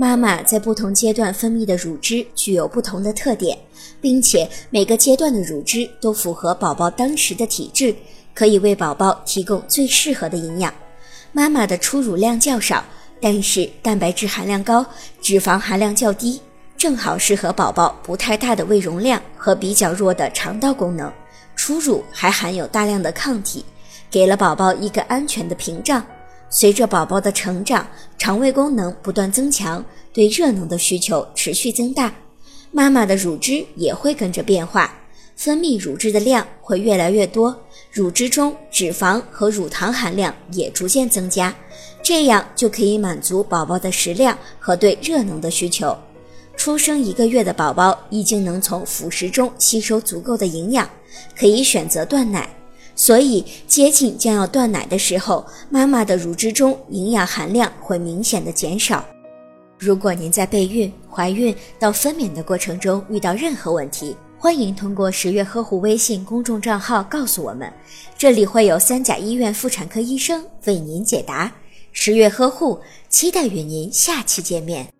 妈妈在不同阶段分泌的乳汁具有不同的特点，并且每个阶段的乳汁都符合宝宝当时的体质，可以为宝宝提供最适合的营养。妈妈的初乳量较少，但是蛋白质含量高，脂肪含量较低，正好适合宝宝不太大的胃容量和比较弱的肠道功能。初乳还含有大量的抗体，给了宝宝一个安全的屏障。随着宝宝的成长，肠胃功能不断增强，对热能的需求持续增大，妈妈的乳汁也会跟着变化，分泌乳汁的量会越来越多，乳汁中脂肪和乳糖含量也逐渐增加，这样就可以满足宝宝的食量和对热能的需求。出生一个月的宝宝已经能从辅食中吸收足够的营养，可以选择断奶。所以接近将要断奶的时候，妈妈的乳汁中营养含量会明显的减少。如果您在备孕、怀孕到分娩的过程中遇到任何问题，欢迎通过十月呵护微信公众账号告诉我们，这里会有三甲医院妇产科医生为您解答。十月呵护，期待与您下期见面。